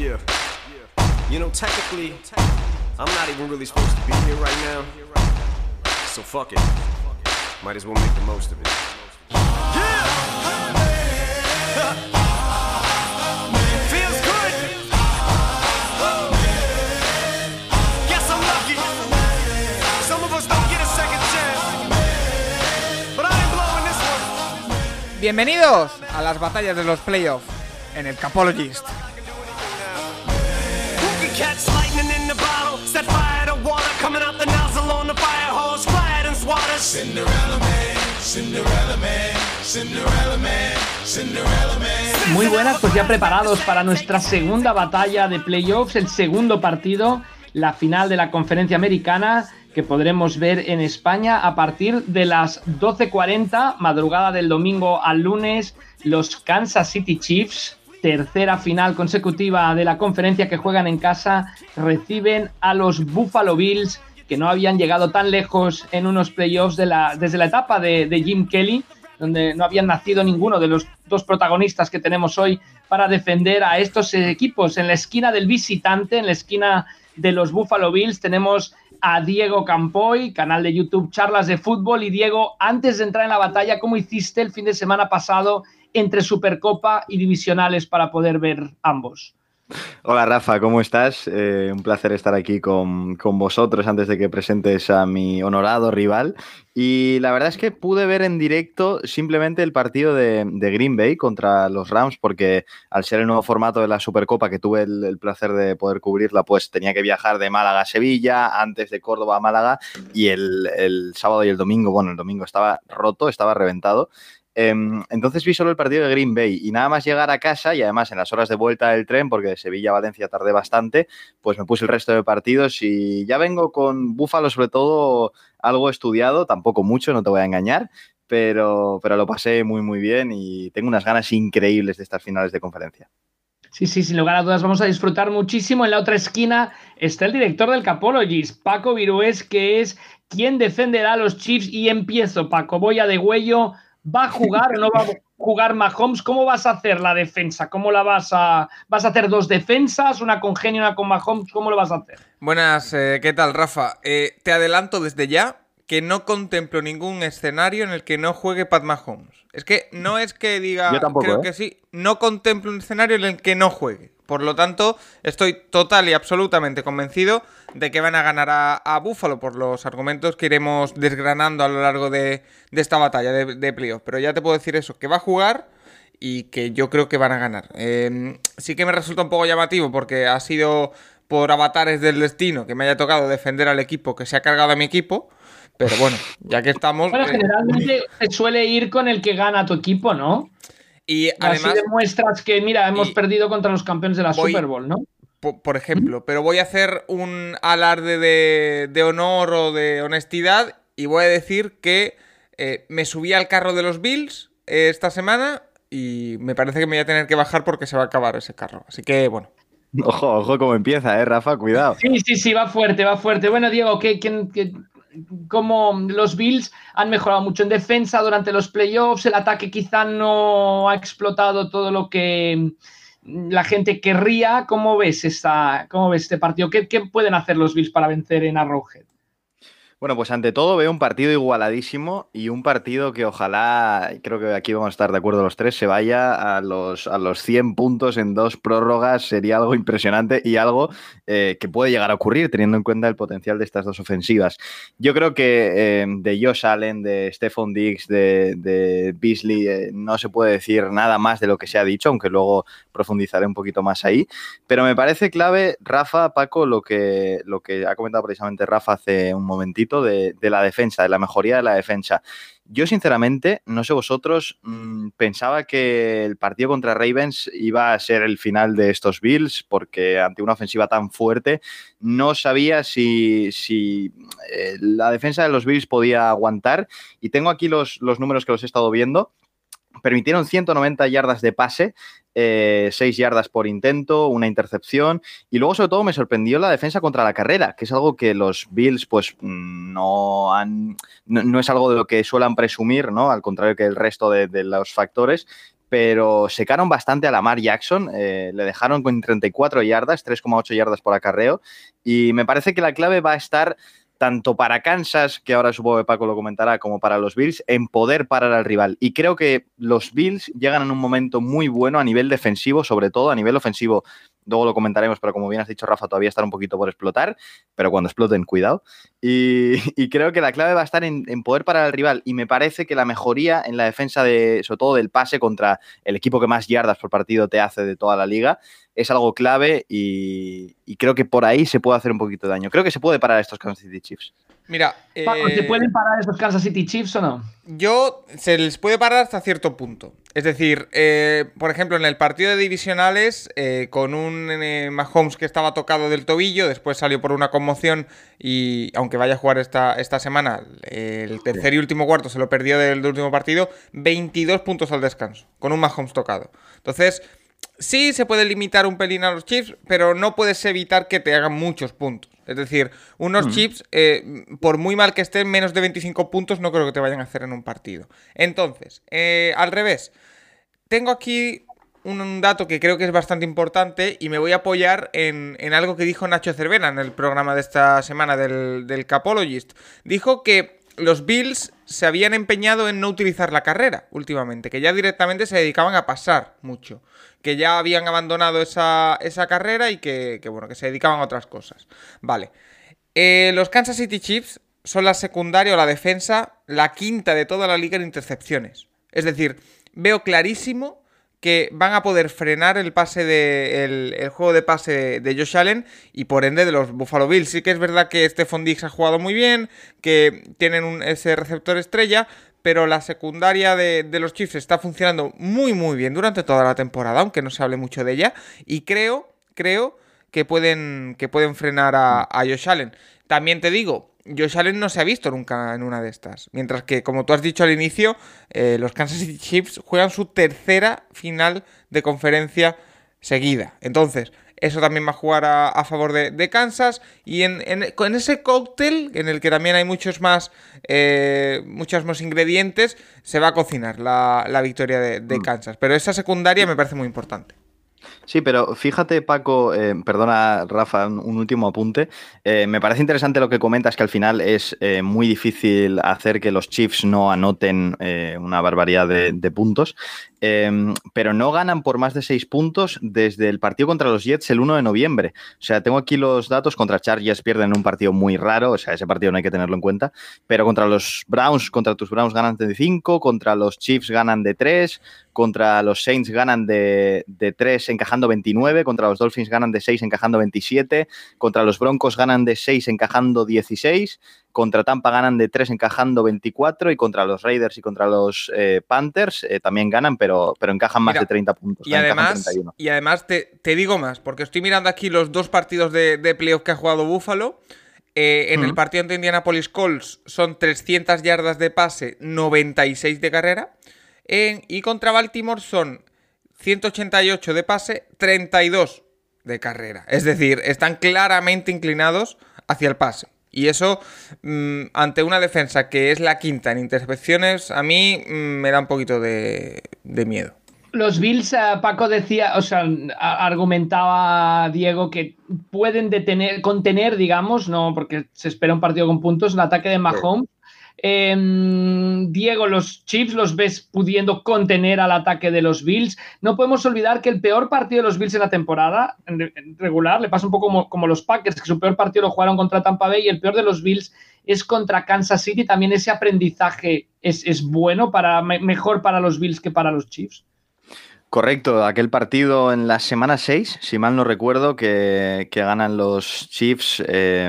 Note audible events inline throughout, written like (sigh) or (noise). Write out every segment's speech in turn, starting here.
Yeah. You know, technically, I'm not even really supposed to be here right now. So fuck it. Might as well make the most of it. Feels good. Guess I'm lucky. Some of us don't get a second chance. But I ain't blowing this one. Bienvenidos a las batallas de los playoffs en el Capologist. Catch lightning in the bottle? Set fire to water coming out the nozzle on the fire hose. Fly it and swat us. Cinderella Man, Cinderella Man, Cinderella Man, Cinderella Man. Muy buenas, pues ya preparados para nuestra segunda batalla de playoffs, el segundo partido, la final de la conferencia americana que podremos ver en España a partir de las 12.40, madrugada del domingo al lunes, los Kansas City Chiefs, tercera final consecutiva de la conferencia que juegan en casa, reciben a los Buffalo Bills que no habían llegado tan lejos en unos playoffs de la, desde la etapa de, de Jim Kelly, donde no habían nacido ninguno de los dos protagonistas que tenemos hoy para defender a estos equipos. En la esquina del visitante, en la esquina de los Buffalo Bills, tenemos a Diego Campoy, canal de YouTube Charlas de Fútbol. Y Diego, antes de entrar en la batalla, ¿cómo hiciste el fin de semana pasado entre Supercopa y Divisionales para poder ver ambos? Hola Rafa, ¿cómo estás? Eh, un placer estar aquí con, con, vosotros antes de que presentes a mi honorado rival. Y la verdad es que pude ver en directo simplemente el partido de, Green Bay contra los Rams, porque al ser el nuevo formato de la Supercopa, que tuve el, el, placer de poder cubrirla, pues tenía que viajar de Málaga a Sevilla, antes de Córdoba a Málaga, y el, el sábado y el domingo, bueno, el domingo estaba roto, estaba reventado. Entonces vi solo el partido de Green Bay y nada más llegar a casa y además en las horas de vuelta del tren, porque de Sevilla a Valencia tardé bastante, pues me puse el resto de partidos y ya vengo con Búfalo sobre todo algo estudiado, tampoco mucho, no te voy a engañar, pero, pero lo pasé muy muy bien y tengo unas ganas increíbles de estas finales de conferencia. Sí, sí, sin lugar a dudas vamos a disfrutar muchísimo. En la otra esquina está el director del Capologist, Paco Virués, que es quien defenderá a los Chiefs y empiezo, Paco, voy a de huello. ¿Va a jugar o no va a jugar Mahomes? ¿Cómo vas a hacer la defensa? ¿Cómo la vas a. ¿Vas a hacer dos defensas? ¿Una con Genio, una con Mahomes? ¿Cómo lo vas a hacer? Buenas, eh, ¿qué tal, Rafa? Eh, te adelanto desde ya que no contemplo ningún escenario en el que no juegue Pat Mahomes. Es que no es que diga. Yo tampoco, creo ¿eh? que sí. No contemplo un escenario en el que no juegue. Por lo tanto, estoy total y absolutamente convencido de que van a ganar a, a Buffalo por los argumentos que iremos desgranando a lo largo de, de esta batalla de, de playoff. Pero ya te puedo decir eso, que va a jugar y que yo creo que van a ganar. Eh, sí que me resulta un poco llamativo porque ha sido por avatares del destino que me haya tocado defender al equipo que se ha cargado a mi equipo. Pero bueno, ya que estamos... Bueno, generalmente se suele ir con el que gana tu equipo, ¿no? Y además. Así demuestras que, mira, hemos perdido contra los campeones de la voy, Super Bowl, ¿no? Por, por ejemplo, pero voy a hacer un alarde de, de, honor o de honestidad y voy a decir que eh, me subí al carro de los Bills eh, esta semana y me parece que me voy a tener que bajar porque se va a acabar ese carro. Así que, bueno. Ojo, ojo cómo empieza, ¿eh, Rafa? Cuidado. Sí, sí, sí, va fuerte, va fuerte. Bueno, Diego, ¿qué, qué, qué como los Bills han mejorado mucho en defensa durante los playoffs, el ataque quizá no ha explotado todo lo que la gente querría. ¿Cómo ves, esta, cómo ves este partido? ¿Qué, ¿Qué, pueden hacer los Bills para vencer en Arrowhead? Bueno, pues ante todo veo un partido igualadísimo y un partido que ojalá, creo que aquí vamos a estar de acuerdo los tres, se vaya a los, a los 100 puntos en dos prórrogas. Sería algo impresionante y algo eh, que puede llegar a ocurrir teniendo en cuenta el potencial de estas dos ofensivas. Yo creo que eh, de Josh Allen, de Stephon Diggs, de, Beasley, eh, no se puede decir nada más de lo que se ha dicho, aunque luego profundizaré un poquito más ahí. Pero me parece clave, Rafa, Paco, lo que, lo que ha comentado precisamente Rafa hace un momentito de, la defensa, de la mejoría de la defensa. Yo, sinceramente, no sé vosotros, mmm, pensaba que el partido contra Ravens iba a ser el final de estos Bills, porque ante una ofensiva tan fuerte, no sabía si, si eh, la defensa de los Bills podía aguantar. Y tengo aquí los, los números que los he estado viendo permitieron 190 yardas de pase, eh, 6 yardas por intento, una intercepción y luego sobre todo me sorprendió la defensa contra la carrera, que es algo que los Bills pues no han, no, no es algo de lo que suelen presumir, ¿no? Al contrario que el resto de, de los factores pero secaron bastante a Lamar Jackson, eh, le dejaron con 34 yardas, 3,8 yardas por acarreo, y me parece que la clave va a estar tanto para Kansas, que ahora supongo que Paco lo comentará, como para los Bills, en poder parar al rival. Y creo que los Bills llegan en un momento muy bueno a nivel defensivo, sobre todo a nivel ofensivo luego lo comentaremos, pero como bien has dicho, Rafa, todavía está un poquito por explotar, pero cuando exploten, cuidado. Y, creo que la clave va a estar en, poder parar al rival. Y me parece que la mejoría en la defensa, de, sobre todo del pase contra el equipo que más yardas por partido te hace de toda la liga, es algo clave y, creo que por ahí se puede hacer un poquito de daño. Creo que se puede parar estos Kansas City Chiefs. Mira, ¿se eh, pueden parar esos Kansas City Chiefs o no? Yo se les puede parar hasta cierto punto. Es decir, eh, por ejemplo, en el partido de divisionales, eh, con un eh, Mahomes que estaba tocado del tobillo, después salió por una conmoción y aunque vaya a jugar esta, esta semana, el tercer y último cuarto se lo perdió del, del último partido, 22 puntos al descanso, con un Mahomes tocado. Entonces, sí se puede limitar un pelín a los Chiefs, pero no puedes evitar que te hagan muchos puntos. Es decir, unos Chiefs, eh, por muy mal que estén, menos de 25 puntos no creo que te vayan a hacer en un partido. Entonces, eh, al revés, tengo aquí un, un dato que creo que es bastante importante y me voy a apoyar en, en algo que dijo Nacho Cervera en el programa de esta semana del, del Capologist. Dijo que los Bills se habían empeñado en no utilizar la carrera últimamente, que ya directamente se dedicaban a pasar mucho, que ya habían abandonado esa, esa carrera y que, bueno, que se dedicaban a otras cosas. Vale. Eh, los Kansas City Chiefs son la secundaria o la defensa, la quinta de toda la liga en intercepciones. Es decir, veo clarísimo que van a poder frenar el pase de el, juego de pase de Josh Allen y por ende de los Buffalo Bills. Sí que es verdad que Stephon Diggs ha jugado muy bien, que tienen un, ese receptor estrella, pero la secundaria de, los Chiefs está funcionando muy muy bien durante toda la temporada, aunque no se hable mucho de ella. Y creo, creo que pueden, que pueden frenar a Josh Allen. También te digo, Josh Allen no se ha visto nunca en una de estas. Mientras que, como tú has dicho al inicio, eh, los Kansas City Chiefs juegan su tercera final de conferencia seguida. Entonces, eso también va a jugar a, a favor de, de, Kansas. Y en, en, en, ese cóctel, en el que también hay muchos más, eh, muchos más ingredientes, se va a cocinar la, la victoria de, de, Kansas. Pero esa secundaria me parece muy importante. Sí, pero fíjate, Paco, eh, perdona, Rafa, un, último apunte. Eh, me parece interesante lo que comentas, que al final es eh, muy difícil hacer que los Chiefs no anoten una barbaridad de puntos. Pero no ganan por más de seis puntos desde el partido contra los Jets el 1 de noviembre. O sea, tengo aquí los datos. Contra Chargers pierden un partido muy raro, o sea, ese partido no hay que tenerlo en cuenta. Pero contra los Browns, contra tus Browns ganan de 5, contra los Chiefs ganan de 3, contra los Saints ganan de, de 3 encajando 29, contra los Dolphins ganan de 6 encajando 27, contra los Broncos ganan de 6 encajando 16, contra Tampa ganan de 3 encajando 24 y contra los Raiders y contra los eh, Panthers eh, también ganan, pero, pero encajan más Mira, de 30 puntos. Y además, y además te, te, digo más, porque estoy mirando aquí los dos partidos de, de playoff que ha jugado Buffalo. Eh, en uh -huh. el partido ante Indianapolis Colts son 300 yardas de pase, 96 de carrera. En, y contra Baltimore son 188 de pase, 32 de carrera. Es decir, están claramente inclinados hacia el pase. Y eso, mmm, ante una defensa que es la quinta en intercepciones, a mí mmm, me da un poquito de, de miedo. Los Bills, uh, Paco decía, o sea, argumentaba Diego que pueden detener, contener, digamos, no porque se espera un partido con puntos, un ataque de Mahomes. Sí. Eh, Diego, los Chiefs los ves pudiendo contener al ataque de los Bills. No podemos olvidar que el peor partido de los Bills en la temporada en regular le pasa un poco como, como, los Packers, que su peor partido lo jugaron contra Tampa Bay y el peor de los Bills es contra Kansas City. También ese aprendizaje es, es bueno, para, mejor para los Bills que para los Chiefs. Correcto, aquel partido en la semana 6, si mal no recuerdo, que, que ganan los Chiefs, eh,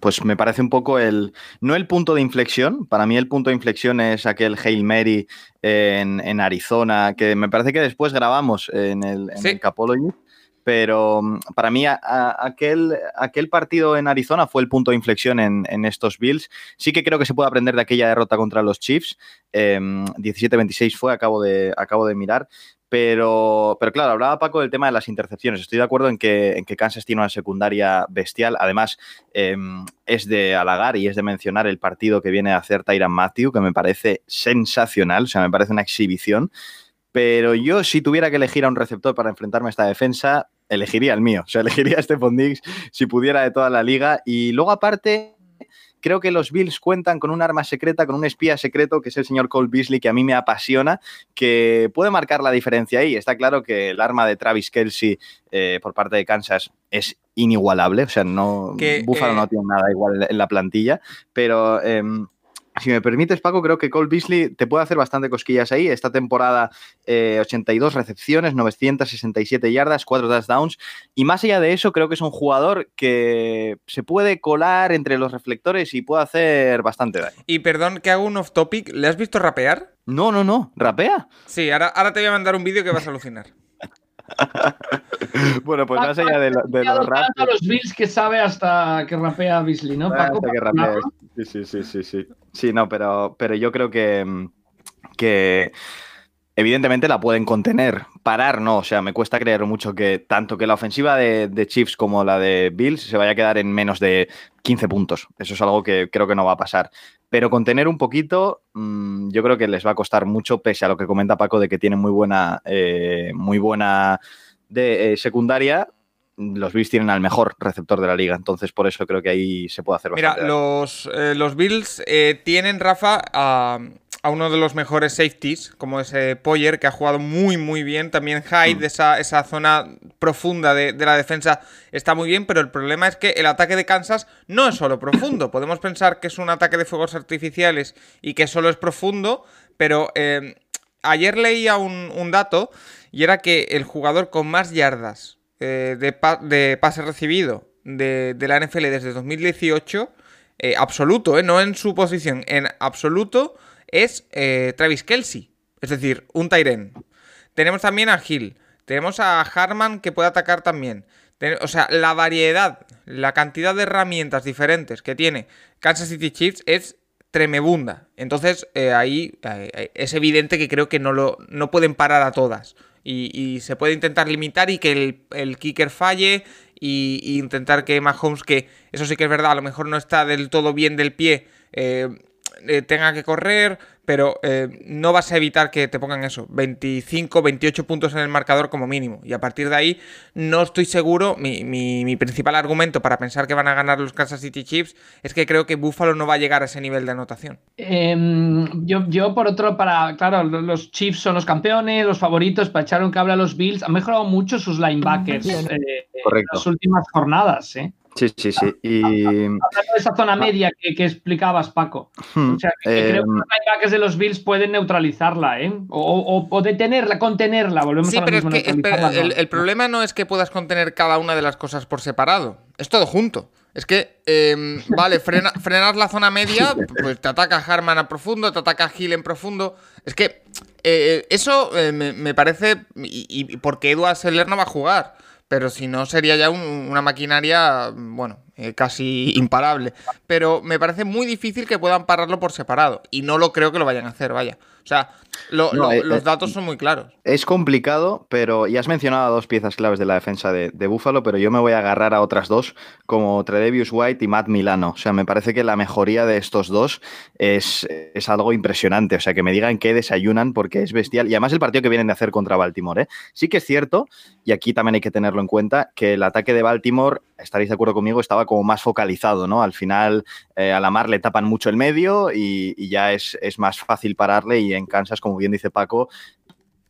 pues me parece un poco el, no el punto de inflexión, para mí el punto de inflexión es aquel Hail Mary en, en Arizona, que me parece que después grabamos en el, en sí. el Capology, pero para mí a, a, aquel, aquel partido en Arizona fue el punto de inflexión en, en, estos Bills. Sí que creo que se puede aprender de aquella derrota contra los Chiefs. Eh, 17-26 fue, acabo de, acabo de mirar. Pero, pero claro, hablaba Paco del tema de las intercepciones. Estoy de acuerdo en que, en que Kansas tiene una secundaria bestial. Además, eh, es de halagar y es de mencionar el partido que viene a hacer Tyran Matthew, que me parece sensacional, o sea, me parece una exhibición Pero yo, si tuviera que elegir a un receptor para enfrentarme a esta defensa, elegiría el mío. O sea, (laughs) elegiría a Stephon Diggs si pudiera de toda la liga. Y luego, aparte, creo que los Bills cuentan con un arma secreta, con un espía secreto, que es el señor Cole Beasley, que a mí me apasiona, que puede marcar la diferencia ahí. Está claro que el arma de Travis Kelsey eh, por parte de Kansas es inigualable, o sea, no, Que, Buffalo eh, no tiene nada igual en la plantilla, pero... em, si me permites, Paco, creo que Cole Beasley te puede hacer bastante cosquillas ahí. Esta temporada, eh, 82 recepciones, 967 yardas, 4 touchdowns. Y más allá de eso, creo que es un jugador que se puede colar entre los reflectores y puede hacer bastante daño. Y perdón que hago un off topic. ¿Le has visto rapear? No, no, no. ¿Rapea? Sí, ahora, ahora te voy a mandar un vídeo que vas a alucinar. (laughs) Bueno, pues más allá de, lo- de los rap. tanto a los Bills que sabe hasta que rapea Beasley, ¿no? Paco? hasta que rapea. Sí, sí, sí, sí, sí. Sí, no, pero, pero yo creo que, mm, que evidentemente la pueden contener. Parar, no. O sea, me cuesta creer mucho que tanto que la ofensiva de, Chiefs como la de Bills se vaya a quedar en menos de 15 puntos. Eso es algo que creo que no va a pasar. Pero contener un poquito, mm, yo creo que les va a costar mucho, pese a lo que comenta Paco de que tienen muy buena, eh, muy buena de, eh, secundaria. Los Bills tienen al mejor receptor de la liga, entonces por eso creo que ahí se puede hacer Mira, bastante. daño. los, eh, los Bills eh, tienen, Rafa, a, a uno de los mejores safeties, como ese Poyer, que ha jugado muy, muy bien. También Hyde, esa, esa zona profunda de, de la defensa, está muy bien, pero el problema es que el ataque de Kansas no es solo profundo. (coughs) Podemos pensar que es un ataque de fuegos artificiales y que solo es profundo, pero eh, ayer leía un, un dato y era que el jugador con más yardas eh, de, pa- de pase recibido de, la NFL desde 2018, eh, absoluto, eh, no en su posición, en absoluto, es eh, Travis Kelsey. Es decir, un Tyren. Tenemos también a Hill. Tenemos a Harman que puede atacar también. O sea, la variedad, la cantidad de herramientas diferentes que tiene Kansas City Chiefs es tremebunda. Entonces, eh, ahí eh, es evidente que creo que no, lo, no pueden parar a todas. Y, y se puede intentar limitar y que el, el kicker falle y, intentar que Mahomes, que eso sí que es verdad, a lo mejor no está del todo bien del pie, eh, eh, tenga que correr, pero eh, no vas a evitar que te pongan eso, 25, 28 puntos en el marcador como mínimo. Y a partir de ahí no estoy seguro, mi, mi- mi principal argumento para pensar que van a ganar los Kansas City Chiefs es que creo que Buffalo no va a llegar a ese nivel de anotación. Em, yo, yo, por otro, para. Claro, lo- los Chiefs son los campeones, los favoritos para echar un cable a los Bills. Han mejorado mucho sus linebackers eh, en las últimas jornadas, ¿eh? Sí, sí, sí. Y Hablando de esa zona media que, que explicabas, Paco. hmm, O sea, que, que eh, creo que los linebackers de los Bills pueden neutralizarla, ¿eh? O, o- o detenerla, contenerla. Volvemos Sí, a pero es mismo, que espera, neutralizarla, el, el problema no es que puedas contener cada una de las cosas por separado. Es todo junto. Es que, eh, (laughs) vale, frena- frenas la zona media, pues te ataca Harman a profundo, te ataca Hill en profundo. Es que eh, eso eh, me, me parece. Y, y porque Edward Seller no va a jugar. Pero si no, sería ya un- una maquinaria, bueno, eh, casi imparable. Pero me parece muy difícil que puedan pararlo por separado. Y no lo creo que lo vayan a hacer, vaya. O sea, lo- No, lo- eh, los eh, datos son muy claros. Es complicado, pero ya has mencionado a dos piezas claves de la defensa de, de Buffalo, pero yo me voy a agarrar a otras dos, como Tredevius White y Matt Milano. O sea, me parece que la mejoría de estos dos es, es algo impresionante. O sea, que me digan que desayunan porque es bestial. Y además el partido que vienen de hacer contra Baltimore. ¿eh? Sí que es cierto, y aquí también hay que tenerlo en cuenta, que el ataque de Baltimore, estaréis de acuerdo conmigo, estaba como más focalizado, ¿no? Al final eh, a la mar le tapan mucho el medio y, ya es, es más fácil pararle y en Kansas, como bien dice Paco,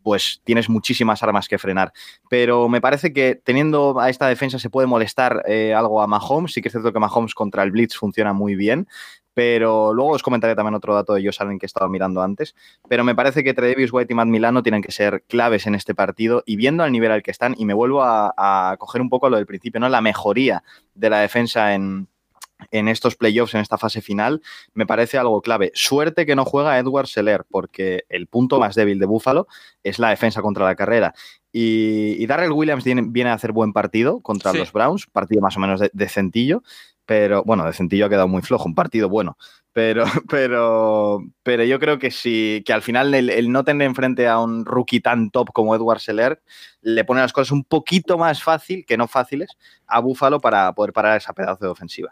pues tienes muchísimas armas que frenar. Pero me parece que teniendo a esta defensa se puede molestar eh, algo a Mahomes. Sí que es cierto que Mahomes contra el Blitz funciona muy bien. Pero luego os comentaré también otro dato de Josh Allen que estaba mirando antes. Pero me parece que Tredavious White y Matt Milano tienen que ser claves en este partido. Y viendo al nivel al que están, y me vuelvo a, a coger un poco a lo del principio, ¿no? La mejoría de la defensa en, en estos playoffs, en esta fase final, me parece algo clave. Suerte que no juega Edward Seller, porque el punto más débil de Buffalo es la defensa contra la carrera. Y, y Darrell Williams viene, viene a hacer buen partido contra Sí. los Browns, partido más o menos de, decentillo, pero bueno, decentillo ha quedado muy flojo, un partido bueno. Pero, (laughs) pero, pero yo creo que sí, que al final el, no tener enfrente a un rookie tan top como Edward Seller le pone las cosas un poquito más fácil, que no fáciles, a Buffalo para poder parar esa pedazo de ofensiva.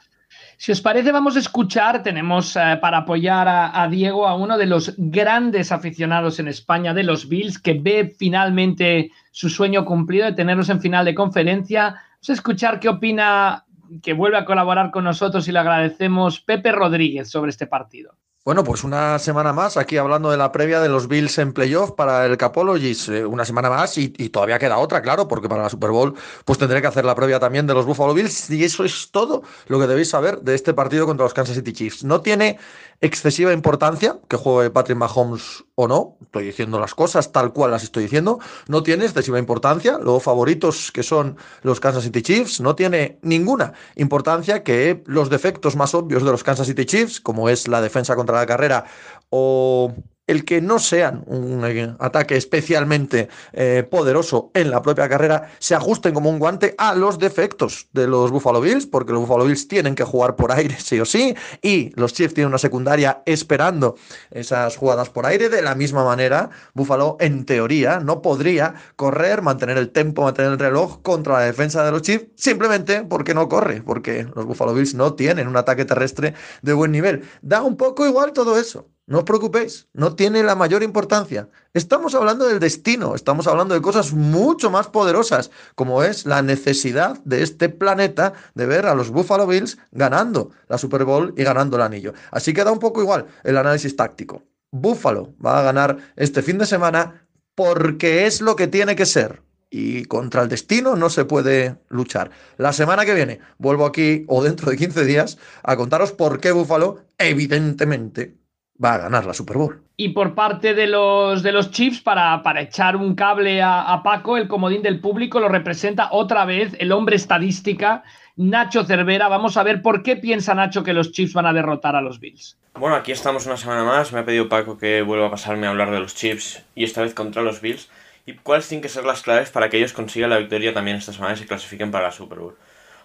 Si os parece, vamos a escuchar, tenemos eh, para apoyar a, a Diego a uno de los grandes aficionados en España de los Bills, que ve finalmente su sueño cumplido de tenerlos en final de conferencia. Vamos a escuchar qué opina, que vuelve a colaborar con nosotros y le agradecemos, Pepe Rodríguez sobre este partido. Bueno, pues una semana más aquí hablando de la previa de los Bills en playoff para el Capologist. Eh, una semana más y, y, todavía queda otra, claro, porque para la Super Bowl pues tendré que hacer la previa también de los Buffalo Bills y eso es todo lo que debéis saber de este partido contra los Kansas City Chiefs. No tiene excesiva importancia que juegue Patrick Mahomes o no, estoy diciendo las cosas tal cual las estoy diciendo, no tiene excesiva importancia, los favoritos que son los Kansas City Chiefs, no tiene ninguna importancia que los defectos más obvios de los Kansas City Chiefs, como es la defensa contra la carrera o el que no sean un eh, ataque especialmente eh, poderoso en la propia carrera, se ajusten como un guante a los defectos de los Buffalo Bills, porque los Buffalo Bills tienen que jugar por aire sí o sí, y los Chiefs tienen una secundaria esperando esas jugadas por aire. De la misma manera, Buffalo, en teoría, no podría correr, mantener el tempo, mantener el reloj contra la defensa de los Chiefs, simplemente porque no corre, porque los Buffalo Bills no tienen un ataque terrestre de buen nivel. Da un poco igual todo eso. No os preocupéis, no tiene la mayor importancia. Estamos hablando del destino, estamos hablando de cosas mucho más poderosas, como es la necesidad de este planeta de ver a los Buffalo Bills ganando la Super Bowl y ganando el anillo. Así que da un poco igual el análisis táctico. Buffalo va a ganar este fin de semana porque es lo que tiene que ser. Y contra el destino no se puede luchar. La semana que viene vuelvo aquí, o dentro de 15 días, a contaros por qué Buffalo, evidentemente, va a ganar la Super Bowl. Y por parte de los, de los Chiefs, para, para echar un cable a, a, Paco, el comodín del público lo representa otra vez el hombre estadística, Nacho Cervera. Vamos a ver por qué piensa Nacho que los Chiefs van a derrotar a los Bills. Bueno, aquí estamos una semana más. Me ha pedido Paco que vuelva a pasarme a hablar de los Chiefs y esta vez contra los Bills. ¿Y cuáles tienen que ser las claves para que ellos consigan la victoria también esta semana y se clasifiquen para la Super Bowl?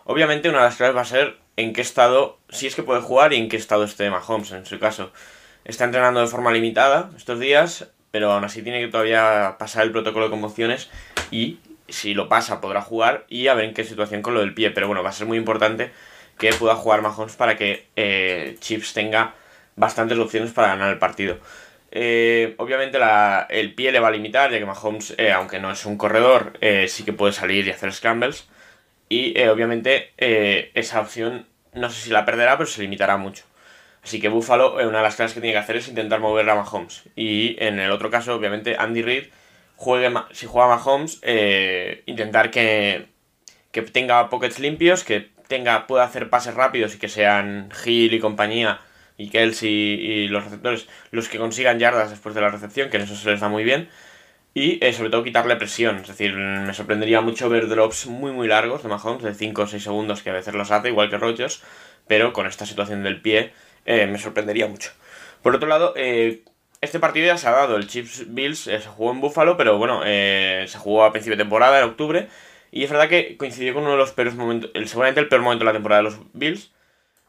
Obviamente, una de las claves va a ser en qué estado, si es que puede jugar y en qué estado esté Mahomes en su caso. Está entrenando de forma limitada estos días, pero aún así tiene que todavía pasar el protocolo de conmociones y si lo pasa podrá jugar y a ver en qué situación con lo del pie. Pero bueno, va a ser muy importante que pueda jugar Mahomes para que eh, Chips tenga bastantes opciones para ganar el partido. Eh, obviamente el pie le va a limitar, ya que Mahomes, eh, aunque no es un corredor, sí que puede salir y hacer scrambles. Y obviamente esa opción no sé si la perderá, pero se limitará mucho. Así que Buffalo, una de las claves que tiene que hacer es intentar mover a Mahomes. Y en el otro caso, obviamente, Andy Reid, juegue, si juega Mahomes, eh, intentar que, que tenga pockets limpios, que tenga, pueda hacer pases rápidos y que sean Hill y compañía, y Kelsey y los receptores, los que consigan yardas después de la recepción, que en eso se les da muy bien. Y eh, sobre todo quitarle presión. Es decir, me sorprendería mucho ver drops muy muy largos de Mahomes, de 5 o 6 segundos, que a veces los hace, igual que Rodgers, pero con esta situación del pie eh, me sorprendería mucho. Por otro lado, eh, este partido ya se ha dado. El Chiefs Bills eh, se jugó en Buffalo, pero bueno, eh, se jugó a principio de temporada, en octubre. Y es verdad que coincidió con uno de los peores momentos, seguramente el peor momento de la temporada de los Bills.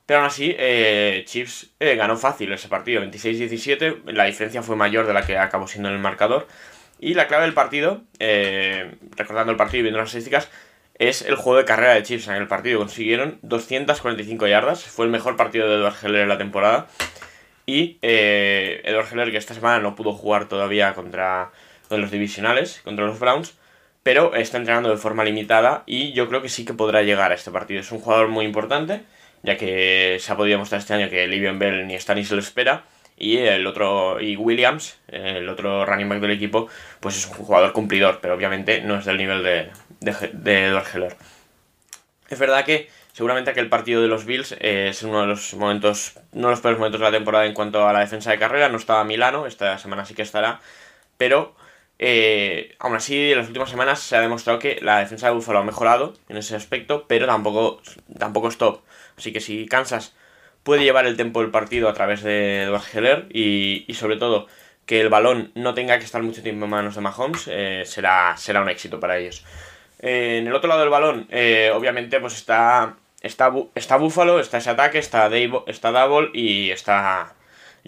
Pero aún así, eh, Chiefs ganó fácil ese partido, 26-17. La diferencia fue mayor de la que acabó siendo en el marcador. Y la clave del partido, recordando el partido y viendo las estadísticas, es el juego de carrera de Chiefs en el partido. Consiguieron 245 yardas. Fue el mejor partido de Edward Heller en la temporada. Y eh, Edward Heller, que esta semana no pudo jugar todavía contra los divisionales, contra los Browns, pero está entrenando de forma limitada y yo creo que sí que podrá llegar a este partido. Es un jugador muy importante, ya que se ha podido mostrar este año que Livion Bell ni está ni se lo espera. Y el otro, y Williams, el otro running back del equipo, pues es un jugador cumplidor, pero obviamente no es del nivel de, de, de Edward Heller. Es verdad que seguramente aquel partido de los Bills eh, es uno de los momentos, uno de los peores momentos de la temporada en cuanto a la defensa de carrera. No estaba Milano, esta semana sí que estará, pero eh, aún así en las últimas semanas se ha demostrado que la defensa de Buffalo ha mejorado en ese aspecto, pero tampoco, tampoco es top. Así que si Kansas puede llevar el tempo del partido a través de Edward Heller y, y sobre todo que el balón no tenga que estar mucho tiempo en manos de Mahomes, eh, será, será un éxito para ellos. En el otro lado del balón, eh, obviamente, pues está, está, está Buffalo, está ese ataque, está, Dave, está Double y está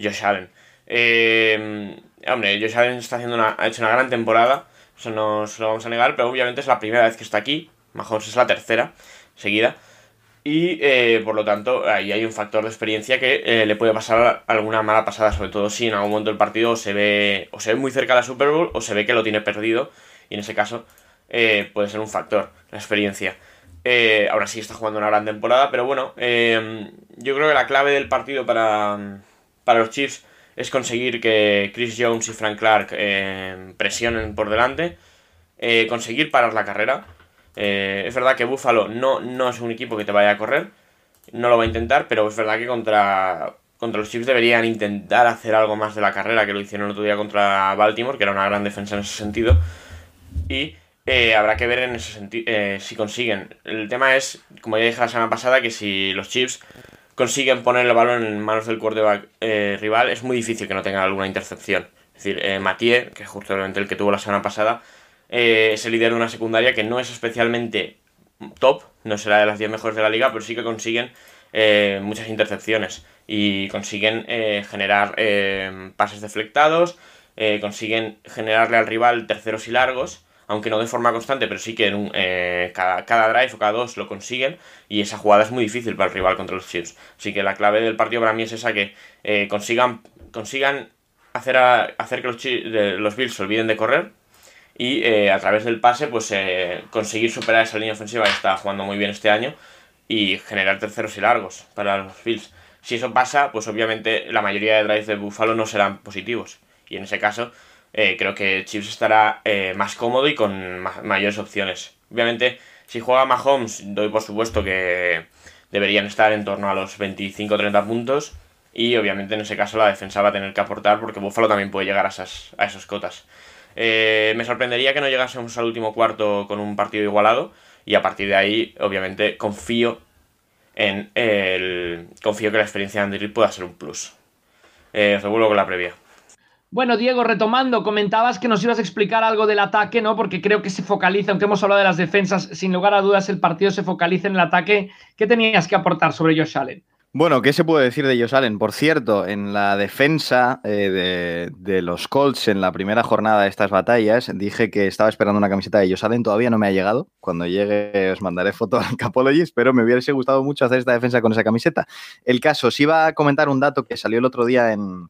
Josh Allen. Eh, hombre, Josh Allen está haciendo una, ha hecho una gran temporada, eso no se lo vamos a negar, pero obviamente es la primera vez que está aquí. Mahomes es la tercera seguida. Y eh, por lo tanto, ahí hay un factor de experiencia que eh, le puede pasar alguna mala pasada, sobre todo si en algún momento del partido se ve, o se ve muy cerca de la Super Bowl o se ve que lo tiene perdido. Y en ese caso eh, puede ser un factor, la experiencia. Eh, ahora sí está jugando una gran temporada, pero bueno, eh, yo creo que la clave del partido para, para los Chiefs es conseguir que Chris Jones y Frank Clark presionen por delante, conseguir parar la carrera. Es verdad que Buffalo no, no es un equipo que te vaya a correr, no lo va a intentar, pero es verdad que contra, contra los Chiefs deberían intentar hacer algo más de la carrera que lo hicieron el otro día contra Baltimore, que era una gran defensa en ese sentido. Y eh, habrá que ver en ese sentido si consiguen. El tema es, como ya dije la semana pasada, que si los Chiefs consiguen poner el balón en manos del quarterback eh, rival, es muy difícil que no tengan alguna intercepción. Es decir, eh, Mathieu, que es justamente el que tuvo la semana pasada, eh, es el líder de una secundaria que no es especialmente top, no será de las 10 mejores de la liga, pero sí que consiguen eh, muchas intercepciones y consiguen eh, generar eh, pases deflectados, eh, consiguen generarle al rival terceros y largos, aunque no de forma constante, pero sí que en eh, cada, cada drive o cada dos lo consiguen y esa jugada es muy difícil para el rival contra los Chiefs. Así que la clave del partido para mí es esa que eh, consigan, consigan hacer, hacer que los, Bills se olviden de correr y eh, a través del pase pues conseguir superar esa línea ofensiva que está jugando muy bien este año y generar terceros y largos para los Bills. Si eso pasa, pues obviamente la mayoría de drives de Buffalo no serán positivos. Y en ese caso, eh, creo que Chiefs estará eh, más cómodo y con ma- mayores opciones. Obviamente, si juega Mahomes, doy por supuesto que deberían estar en torno a los 25-30 puntos. Y obviamente en ese caso la defensa va a tener que aportar porque Buffalo también puede llegar a esas, a esas cotas. Eh, me sorprendería que no llegásemos al último cuarto con un partido igualado. Y a partir de ahí, obviamente, confío en el. Confío que la experiencia de Andy Reid pueda ser un plus. Eh, os devuelvo con la previa. Bueno, Diego, retomando, comentabas que nos ibas a explicar algo del ataque, ¿no? Porque creo que se focaliza, aunque hemos hablado de las defensas, sin lugar a dudas el partido se focaliza en el ataque. ¿Qué tenías que aportar sobre Josh Allen? Bueno, ¿qué se puede decir de Josh Allen? Por cierto, en la defensa eh, de, los Colts en la primera jornada de estas batallas, dije que estaba esperando una camiseta de Josh Allen, todavía no me ha llegado. Cuando llegue os mandaré foto al Capologist, pero me hubiese gustado mucho hacer esta defensa con esa camiseta. El caso, os iba a comentar un dato que salió el otro día en,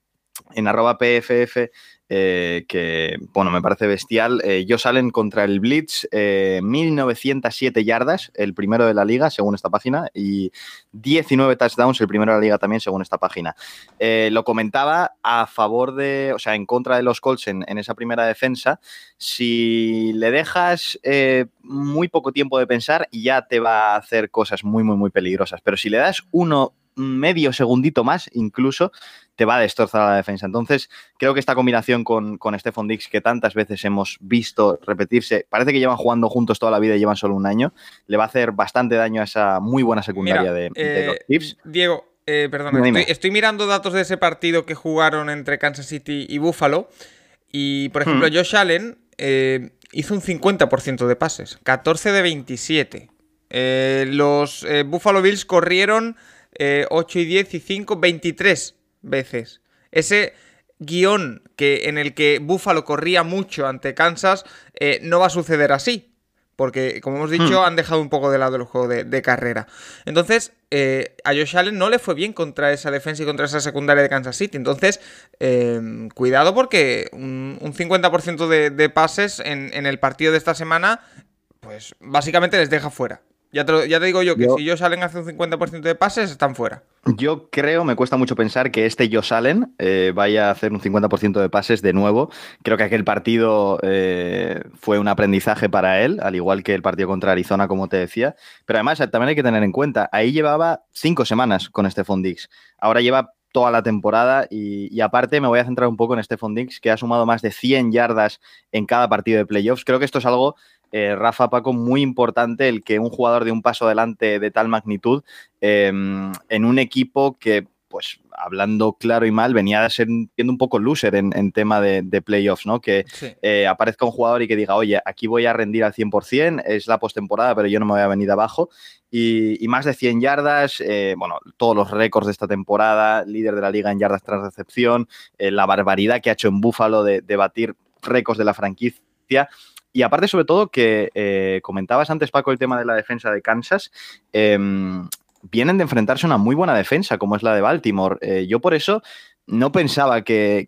en arroba PFF, eh, que, bueno, me parece bestial. Eh, Josh Allen contra el Blitz, eh, 1907 yardas, el primero de la liga, según esta página, y 19 touchdowns, el primero de la liga también, según esta página. Eh, lo comentaba a favor de, o sea, en contra de los Colts en, en esa primera defensa. Si le dejas eh, muy poco tiempo de pensar, ya te va a hacer cosas muy, muy, muy peligrosas. Pero si le das uno medio segundito más, incluso, te va a destrozar la defensa. Entonces, creo que esta combinación con, con Stephon Dix, que tantas veces hemos visto repetirse, parece que llevan jugando juntos toda la vida y llevan solo un año, le va a hacer bastante daño a esa muy buena secundaria Mira, de, de los eh, Chiefs. Diego, eh, perdona, estoy, estoy mirando datos de ese partido que jugaron entre Kansas City y Buffalo. Y, por ejemplo, Hmm. Josh Allen eh, hizo un 50% de pases, 14 de 27. Eh, los eh, Buffalo Bills corrieron eh, 8 y 10 y 5, 23 veces. Ese guion que, en el que Buffalo corría mucho ante Kansas eh, no va a suceder así. Porque, como hemos dicho, Hmm. han dejado un poco de lado el juego de, de carrera. Entonces, eh, a Josh Allen no le fue bien contra esa defensa y contra esa secundaria de Kansas City. Entonces, eh, cuidado porque un, un 50% de, de pases en, en el partido de esta semana, pues básicamente les deja fuera. Ya te, lo- ya te digo yo que Yo- si Josh Allen hace un 50% de pases, están fuera. Yo creo, me cuesta mucho pensar que este Josh Allen eh, vaya a hacer un 50% de pases de nuevo. Creo que aquel partido eh, fue un aprendizaje para él, al igual que el partido contra Arizona, como te decía. Pero además, también hay que tener en cuenta, ahí llevaba cinco semanas con Stephon Diggs. Ahora lleva toda la temporada y, y aparte me voy a centrar un poco en Stephon Diggs, que ha sumado más de 100 yardas en cada partido de playoffs. Creo que esto es algo, eh, Rafa Paco, muy importante, el que un jugador de un paso adelante de tal magnitud eh, en un equipo que, pues hablando claro y mal, venía a ser siendo un poco loser en, en tema de, de playoffs, ¿no? Que Sí. eh, aparezca un jugador y que diga, oye, aquí voy a rendir al 100%, es la postemporada, pero yo no me voy a venir de abajo. Y, y más de 100 yardas, eh, bueno, todos los récords de esta temporada, líder de la liga en yardas tras recepción, eh, la barbaridad que ha hecho en Búfalo de, de batir récords de la franquicia. Y aparte, sobre todo, que eh, comentabas antes, Paco, el tema de la defensa de Kansas. em, vienen de enfrentarse a una muy buena defensa, como es la de Baltimore. Eh, yo por eso no pensaba que,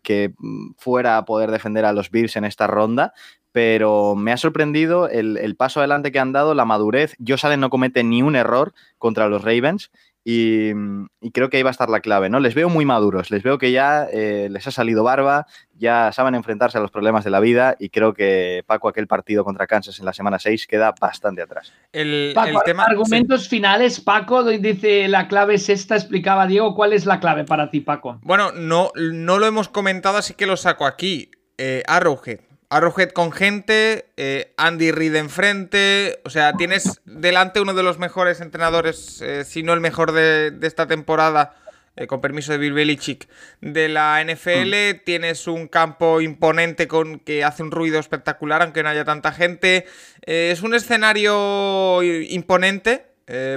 fuera a poder defender a los Bills en esta ronda, pero me ha sorprendido el, paso adelante que han dado, la madurez. Josh Allen no comete ni un error contra los Ravens y, y, creo que ahí va a estar la clave, ¿no? Les veo muy maduros, les veo que ya eh, les ha salido barba, ya saben enfrentarse a los problemas de la vida y creo que Paco, aquel partido contra Kansas en la semana 6 queda bastante atrás. El, Paco, el tema, argumentos sí. finales, Paco, dice la clave es esta, explicaba Diego, ¿cuál es la clave para ti, Paco? Bueno, no, no lo hemos comentado, así que lo saco aquí. Eh, Arrowhead. Arrowhead con gente, eh, Andy Reid enfrente, o sea, tienes delante uno de los mejores entrenadores, eh, si no el mejor de, de esta temporada, eh, con permiso de Bill Belichick, de la NFL, mm. tienes un campo imponente con que hace un ruido espectacular, aunque no haya tanta gente, es un escenario imponente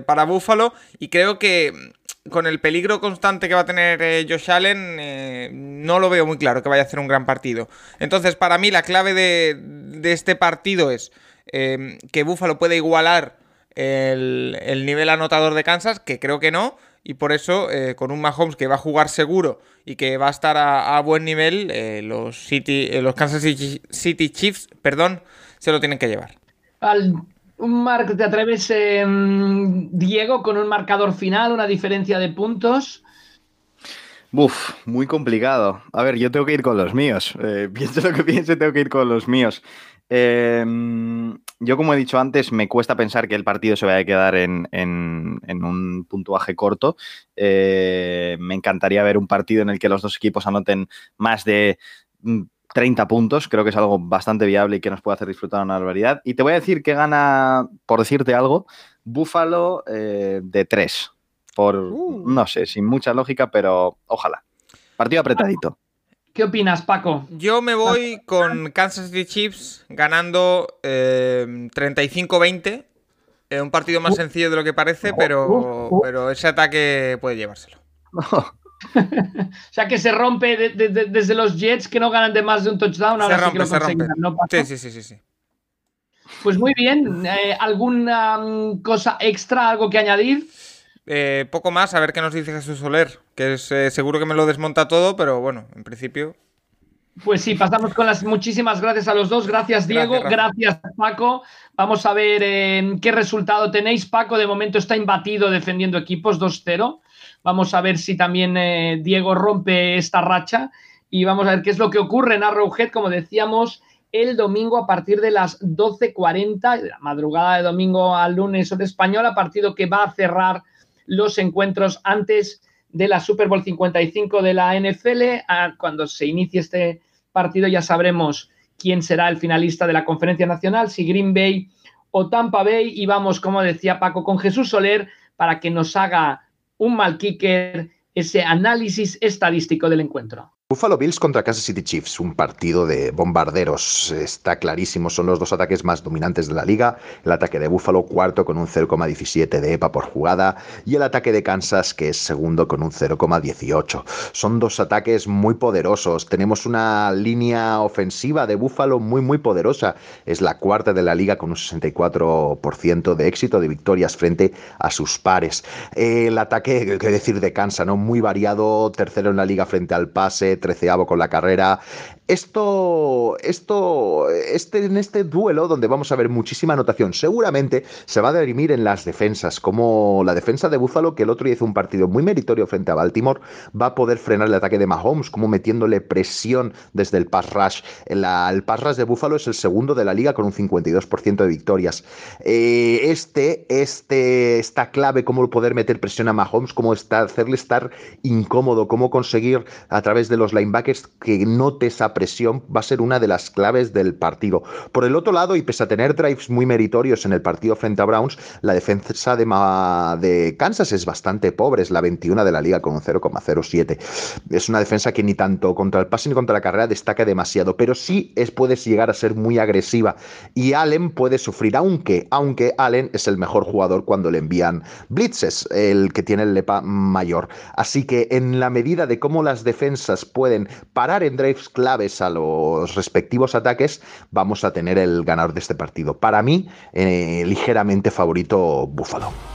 para Buffalo y creo que con el peligro constante que va a tener eh, Josh Allen, eh, no lo veo muy claro que vaya a hacer un gran partido. Entonces, para mí, la clave de, este partido es eh, que Buffalo puede igualar el, el, nivel anotador de Kansas, que creo que no. Y por eso, eh, con un Mahomes que va a jugar seguro y que va a estar a, buen nivel, los, City, los Kansas City Chiefs, perdón, se lo tienen que llevar. Al Marc, ¿te atreves, eh, Diego, con un marcador final, una diferencia de puntos? Uf, muy complicado. A ver, yo tengo que ir con los míos. Eh, (laughs) pienso lo que piense, tengo que ir con los míos. Eh, yo, como he dicho antes, me cuesta pensar que el partido se vaya a quedar en, un puntuaje corto. Eh, me encantaría ver un partido en el que los dos equipos anoten más de 30 puntos, creo que es algo bastante viable y que nos puede hacer disfrutar una barbaridad. Y te voy a decir que gana, por decirte algo, Búfalo eh, de 3. Por, uh. no sé, sin mucha lógica, pero ojalá. Partido apretadito. ¿Qué opinas, Paco? Yo me voy con Kansas City Chiefs ganando eh, 35-20. Eh, un partido más uh. sencillo de lo que parece, pero, uh. pero ese ataque puede llevárselo. (laughs) o sea que se rompe de, de, de, desde los Jets que no ganan de más de un touchdown. Ahora se rompe, sí que lo se rompe. ¿no, sí, sí, sí, sí, sí. Pues muy bien. Eh, ¿Alguna um, cosa extra, algo que añadir? Eh, poco más, a ver qué nos dice Jesús Soler, que es eh, seguro que me lo desmonta todo, pero bueno, en principio. Pues sí, pasamos con las muchísimas gracias a los dos. Gracias, Diego. Gracias, gracias Paco. Vamos a ver eh, qué resultado tenéis. Paco, de momento está imbatido defendiendo equipos 2-0. Vamos a ver si también Diego rompe esta racha y vamos a ver qué es lo que ocurre en Arrowhead, como decíamos, el domingo a partir de las 12.40, la madrugada de domingo al lunes hora española, partido que va a cerrar los encuentros antes de la Super Bowl 55 de la NFL. Cuando se inicie este partido ya sabremos quién será el finalista de la conferencia nacional, si Green Bay o Tampa Bay. Y vamos, como decía Paco, con Jesús Soler para que nos haga un mal kicker, ese análisis estadístico del encuentro. Buffalo Bills contra Kansas City Chiefs, un partido de bombarderos. Está clarísimo, son los dos ataques más dominantes de la liga. El ataque de Buffalo, cuarto con un 0,17 de EPA por jugada, y el ataque de Kansas, que es segundo con un 0,18. Son dos ataques muy poderosos. Tenemos una línea ofensiva de Buffalo muy, muy poderosa. Es la cuarta de la liga con un 64% de éxito de victorias frente a sus pares. El ataque, qué decir de Kansas, ¿no? Muy variado, tercero en la liga frente al pase treceavo con la carrera. Esto, esto, este, en este duelo donde vamos a ver muchísima anotación, seguramente se va a dirimir en las defensas, como la defensa de Buffalo, que el otro día hizo un partido muy meritorio frente a Baltimore, va a poder frenar el ataque de Mahomes, como metiéndole presión desde el pass rush. La, el pass rush de Buffalo es el segundo de la liga con un 52% de victorias. Eh, este, este, esta clave, cómo poder meter presión a Mahomes, cómo hacerle estar incómodo, cómo conseguir a través de los linebackers que note esa presión va a ser una de las claves del partido. Por el otro lado, y pese a tener drives muy meritorios en el partido frente a Browns, la defensa de, de Kansas es bastante pobre, es la 21 de la liga con un 0,07. Es una defensa que ni tanto contra el pase ni contra la carrera destaca demasiado, pero sí es, puede llegar a ser muy agresiva y Allen puede sufrir, aunque, aunque Allen es el mejor jugador cuando le envían blitzes, el que tiene el lepa mayor. Así que en la medida de cómo las defensas pueden parar en drives claves a los respectivos ataques, vamos a tener el ganador de este partido. Para mí, eh, ligeramente favorito Búfalo.